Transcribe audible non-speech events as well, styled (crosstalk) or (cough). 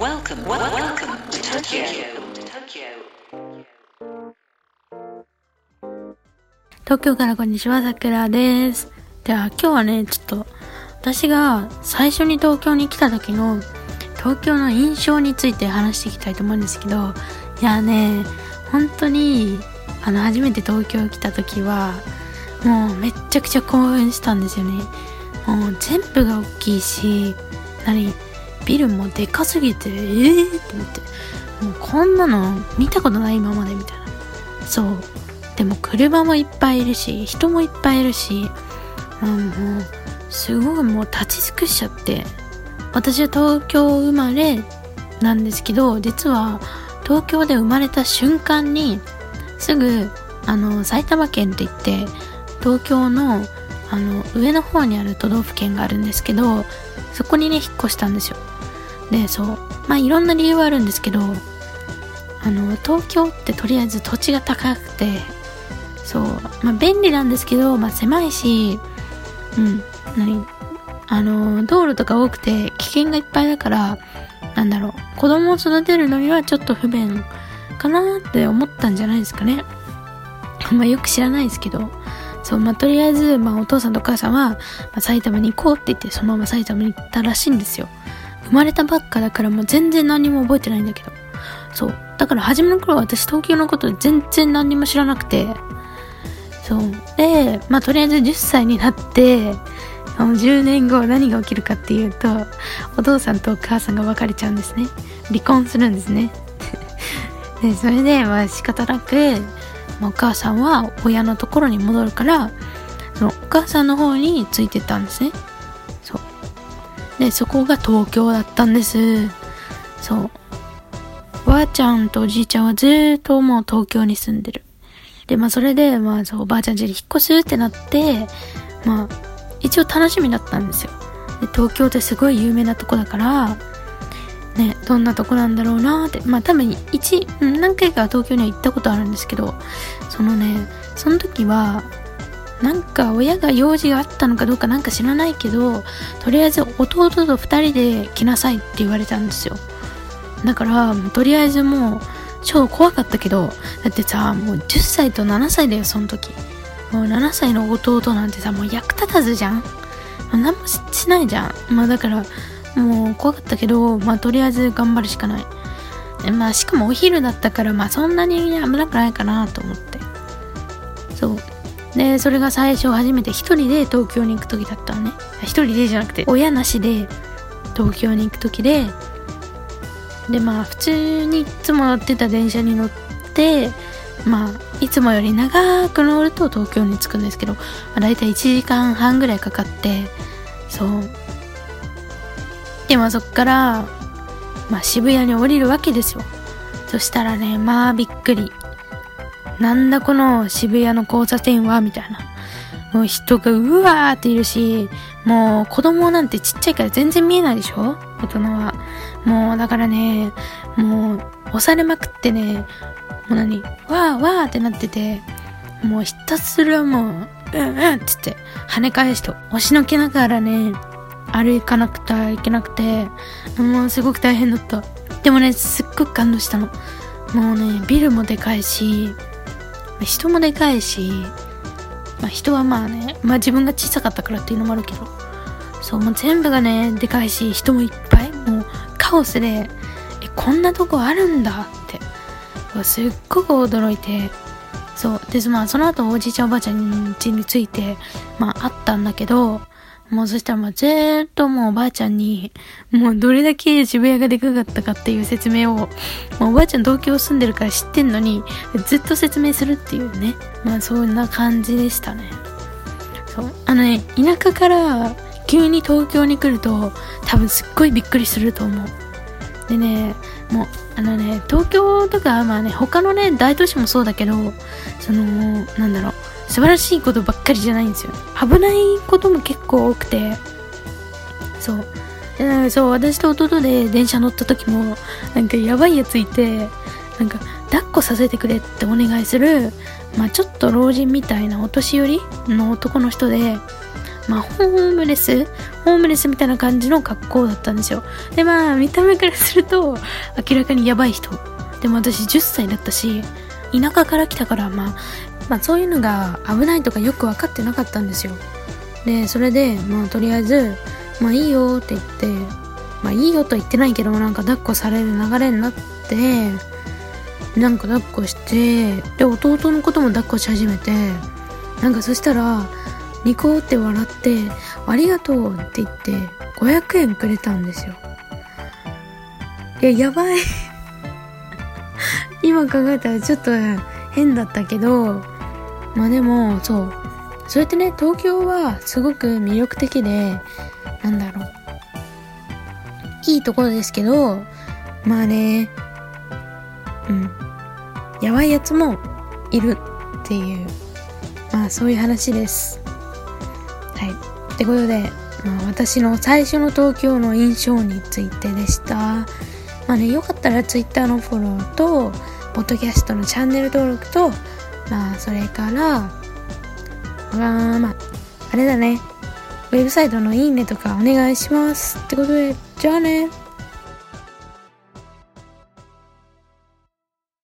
Welcome, welcome to Tokyo. 東京からこんにちは、さくらです。では、今日はね、ちょっと、私が最初に東京に来た時の、東京の印象について話していきたいと思うんですけど、いやね、本当に、あの、初めて東京来た時は、もうめっちゃくちゃ興奮したんですよね。もう全部が大きいし、何ビルもでかすぎて、えーって思って、もうこんなの見たことない今までみたいな。そう。でも車もいっぱいいるし、人もいっぱいいるし、うん、もう、すごいもう立ち尽くしちゃって。私は東京生まれなんですけど、実は東京で生まれた瞬間に、すぐ、あの、埼玉県って言って、東京の、あの、上の方にある都道府県があるんですけど、そこにね、引っ越したんですよ。で、そう。まあ、いろんな理由はあるんですけど、あの、東京ってとりあえず土地が高くて、そう。まあ、便利なんですけど、まあ、狭いし、うん。何？あの、道路とか多くて危険がいっぱいだから、なんだろう。子供を育てるのにはちょっと不便かなって思ったんじゃないですかね。(laughs) まあ、よく知らないですけど。そう、まあ、とりあえず、まあ、お父さんとお母さんは、まあ、埼玉に行こうって言って、そのまま埼玉に行ったらしいんですよ。生まれたばっかだからもう全然何も覚えてないんだけど。そう。だから初めの頃は私東京のこと全然何にも知らなくて、そう。で、まあとりあえず10歳になって、あの10年後何が起きるかっていうと、お父さんとお母さんが別れちゃうんですね。離婚するんですね。(laughs) で、それで、まあ仕方なく、まあお母さんは親のところに戻るから、そのお母さんの方についてったんですね。で、そこが東京だったんです。そう。おばあちゃんとおじいちゃんはずっともう東京に住んでる。で、まあそれで、まあそう、おばあちゃん家に引っ越すってなって、まあ、一応楽しみだったんですよ。で、東京ってすごい有名なとこだから、ね、どんなとこなんだろうなって、まあ多分一、何回か東京には行ったことあるんですけど、そのね、その時は、なんか親が用事があったのかどうかなんか知らないけど、とりあえず弟と二人で来なさいって言われたんですよ。だから、とりあえずもう、超怖かったけど、だってさ、もう10歳と7歳だよ、その時。もう7歳の弟なんてさ、もう役立たずじゃんもう何もしないじゃん。まあだから、もう怖かったけど、まあとりあえず頑張るしかない。まあしかもお昼だったから、まあそんなに危なくないかなと思って。そう。で、それが最初初めて一人で東京に行く時だったのね。一人でじゃなくて、親なしで東京に行く時で、でまあ普通にいつも乗ってた電車に乗ってまあいつもより長く乗ると東京に着くんですけど、まあ、大体1時間半ぐらいかかってそう。でまあそっから、まあ、渋谷に降りるわけですよ。そしたらねまあびっくり。なんだこの渋谷の交差点はみたいなもう人がうわーっているしもう子供なんてちっちゃいから全然見えないでしょ？大人はもうだからね、もう押されまくってね、もう何？わーわーってなってて、もうひたすらもう、うんうんってって跳ね返して押しのけながらね、歩かなくてはいけなくて、もうすごく大変だった。でもね、すっごく感動したの。もうね、ビルもでかいし、人もでかいし、まあ人はまあね、まあ自分が小さかったからっていうのもあるけど、そう、もう全部がね、でかいし、人もいっぱい、もうカオスで、え、こんなとこあるんだって、すっごく驚いて、そう。で、まあその後おじいちゃんおばあちゃん家について、まああったんだけど、もうそしたらもうずーっともうおばあちゃんに、もうどれだけ渋谷がでかかったかっていう説明を、もうおばあちゃん東京住んでるから知ってんのに、ずっと説明するっていうね。まあそんな感じでしたね。そう。あのね、田舎から急に東京に来ると、多分すっごいびっくりすると思う。でね、もう、あのね、東京とか、まあね、他のね、大都市もそうだけど、その、なんだろう、素晴らしいことばっかりじゃないんですよ。危ないことも結構多くて、そう。でそう、私と弟で電車乗った時も、なんかやばいやついて、なんか、抱っこさせてくれってお願いする、まあちょっと老人みたいなお年寄りの男の人で、まあ、ホームレスホームレスみたいな感じの格好だったんですよ。で、まあ、見た目からすると、明らかにやばい人。でも私10歳だったし、田舎から来たから、まあ、まあ、そういうのが危ないとかよく分かってなかったんですよ。で、それで、まあ、とりあえず、まあ、いいよって言って、まあ、いいよと言ってないけど、なんか抱っこされる流れになって、なんか抱っこして、で、弟のことも抱っこし始めて、なんかそしたら、ニコって笑って、ありがとうって言って、500円くれたんですよ。いや、やばい (laughs) 今考えたらちょっと変だったけど、まあでも、そう。そうやってね、東京はすごく魅力的で、なんだろう。いいところですけど、まあね、うん。やばいやつもいるっていう、まあそういう話です。はい。ってことで、まあ私の最初の東京の印象についてでした。まあね、よかったら Twitter のフォローと、ポッドキャストのチャンネル登録と、まあそれから、あまあ、あれだね。ウェブサイトのいいねとかお願いします。ってことで、じゃあね。